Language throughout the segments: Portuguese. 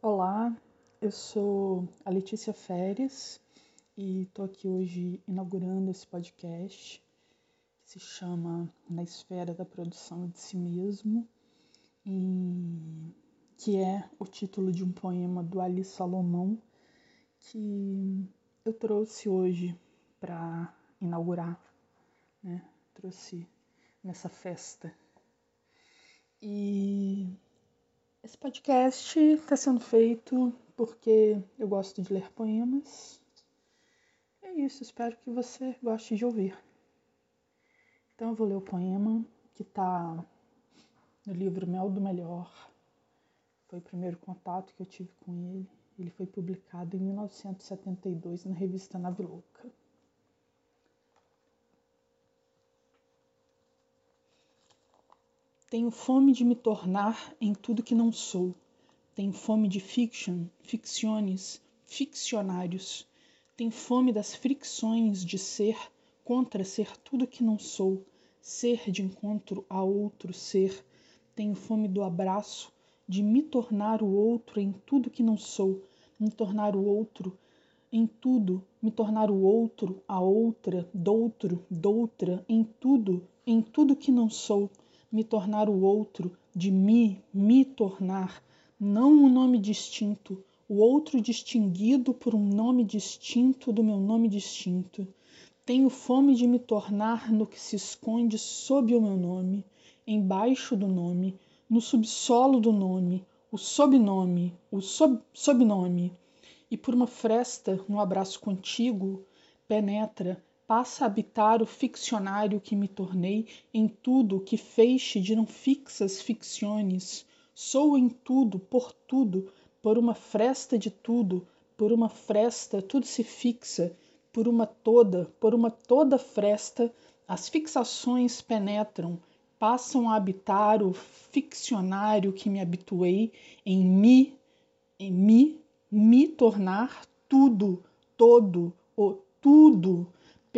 Olá, eu sou a Letícia Feres e estou aqui hoje inaugurando esse podcast que se chama Na Esfera da Produção de Si Mesmo, e que é o título de um poema do Ali Salomão que eu trouxe hoje para inaugurar, né? trouxe nessa festa. E esse podcast está sendo feito porque eu gosto de ler poemas. É isso, espero que você goste de ouvir. Então eu vou ler o poema que está no livro Mel do Melhor. Foi o primeiro contato que eu tive com ele. Ele foi publicado em 1972 na revista Nave Louca. Tenho fome de me tornar em tudo que não sou. Tenho fome de fiction, ficciones, ficcionários. Tenho fome das fricções de ser contra ser tudo que não sou, ser de encontro a outro ser. Tenho fome do abraço, de me tornar o outro em tudo que não sou, me tornar o outro em tudo, me tornar o outro, a outra, doutro, doutra, em tudo, em tudo que não sou me tornar o outro, de me, me tornar, não um nome distinto, o outro distinguido por um nome distinto do meu nome distinto. Tenho fome de me tornar no que se esconde sob o meu nome, embaixo do nome, no subsolo do nome, o sobnome, o sob, sobnome. E por uma fresta no abraço contigo, penetra passa a habitar o ficcionário que me tornei em tudo que feixe de não fixas ficciones. Sou em tudo, por tudo, por uma fresta de tudo, por uma fresta tudo se fixa, por uma toda, por uma toda fresta, as fixações penetram, passam a habitar o ficcionário que me habituei em mi, em mi, me tornar tudo, todo, o tudo,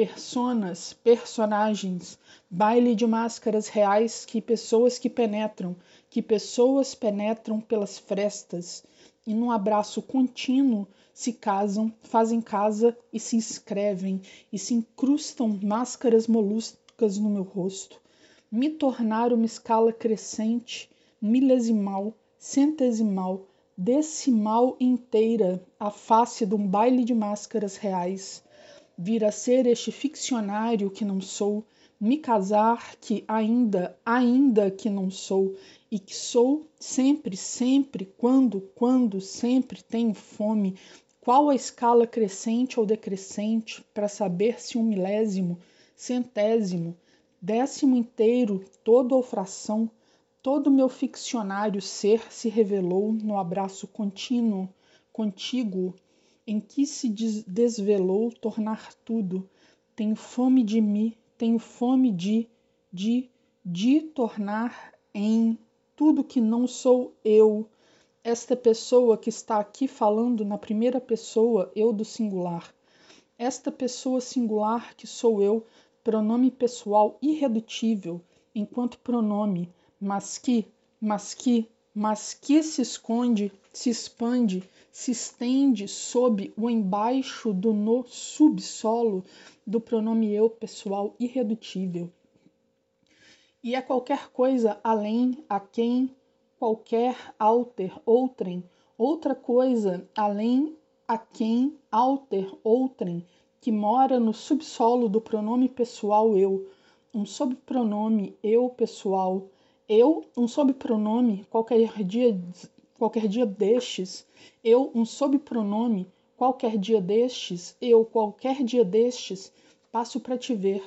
personas, personagens, baile de máscaras reais que pessoas que penetram, que pessoas penetram pelas frestas e num abraço contínuo se casam, fazem casa e se inscrevem e se incrustam máscaras moluscas no meu rosto. Me tornar uma escala crescente, milesimal, centesimal, decimal inteira, a face de um baile de máscaras reais vir a ser este ficcionário que não sou, me casar que ainda, ainda que não sou, e que sou sempre, sempre, quando, quando, sempre tenho fome, qual a escala crescente ou decrescente para saber se um milésimo, centésimo, décimo inteiro, todo ou fração, todo meu ficcionário ser se revelou no abraço contínuo, contíguo, em que se desvelou tornar tudo. Tenho fome de mim, tenho fome de, de, de tornar em tudo que não sou eu. Esta pessoa que está aqui falando na primeira pessoa, eu do singular. Esta pessoa singular que sou eu, pronome pessoal irredutível, enquanto pronome, mas que, mas que, mas que se esconde, se expande, se estende sob o embaixo do no subsolo do pronome eu pessoal irredutível. E é qualquer coisa além, a quem, qualquer alter, outrem, outra coisa além, a quem, alter, outrem, que mora no subsolo do pronome pessoal eu, um sobrenome eu pessoal, eu, um sobrenome qualquer dia qualquer dia destes, eu, um sobrenome, qualquer dia destes, eu, qualquer dia destes, passo para te ver.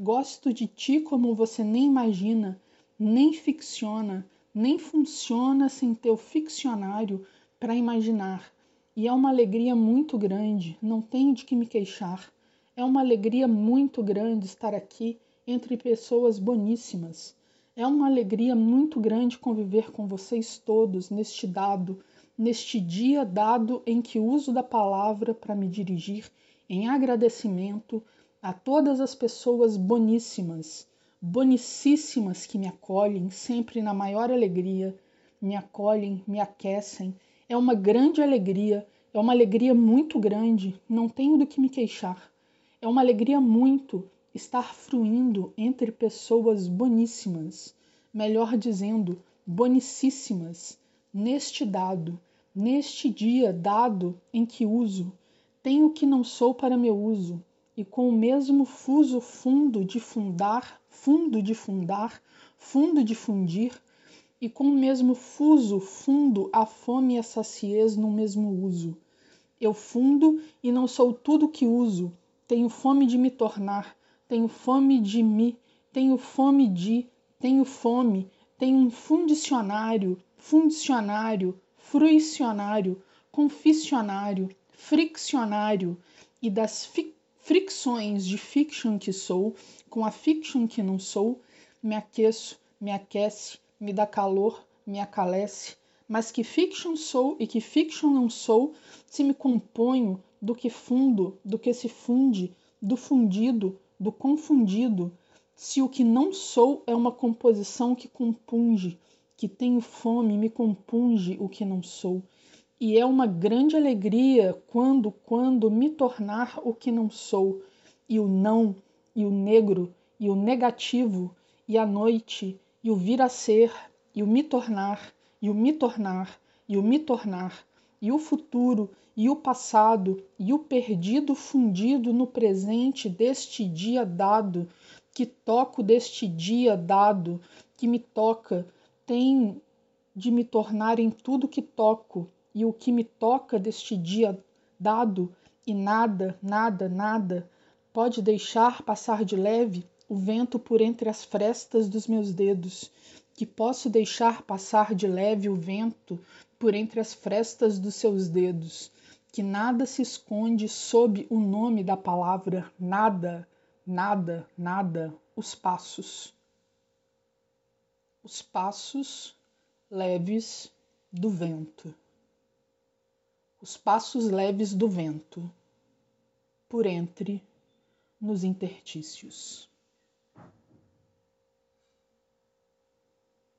Gosto de ti como você nem imagina, nem ficciona, nem funciona sem teu ficcionário para imaginar. E é uma alegria muito grande, não tenho de que me queixar. É uma alegria muito grande estar aqui entre pessoas boníssimas. É uma alegria muito grande conviver com vocês todos neste dado, neste dia dado em que uso da palavra para me dirigir em agradecimento a todas as pessoas boníssimas, bonicíssimas que me acolhem sempre na maior alegria, me acolhem, me aquecem, É uma grande alegria, é uma alegria muito grande, não tenho do que me queixar. É uma alegria muito estar fruindo entre pessoas boníssimas, melhor dizendo, bonicíssimas, neste dado, neste dia dado em que uso, tenho que não sou para meu uso, e com o mesmo fuso fundo de fundar, fundo de fundar, fundo de fundir, e com o mesmo fuso fundo a fome e a saciez no mesmo uso. Eu fundo e não sou tudo que uso, tenho fome de me tornar, tenho fome de mim, tenho fome de, tenho fome, tenho um fundicionário, fundicionário, fruicionário, confissionário, friccionário e das fi fricções de fiction que sou com a fiction que não sou, me aqueço, me aquece, me dá calor, me acalece, mas que fiction sou e que fiction não sou, se me componho do que fundo, do que se funde, do fundido, do confundido, se o que não sou é uma composição que compunge, que tenho fome, me compunge o que não sou. E é uma grande alegria quando, quando me tornar o que não sou, e o não, e o negro, e o negativo, e a noite, e o vir a ser, e o me tornar, e o me tornar, e o me tornar, e o futuro, e o passado e o perdido fundido no presente deste dia dado, que toco deste dia dado, que me toca, tem de me tornar em tudo que toco, e o que me toca deste dia dado, e nada, nada, nada, pode deixar passar de leve o vento por entre as frestas dos meus dedos, que posso deixar passar de leve o vento por entre as frestas dos seus dedos, que nada se esconde sob o nome da palavra nada, nada, nada, os passos. Os passos leves do vento. Os passos leves do vento, por entre nos intertícios.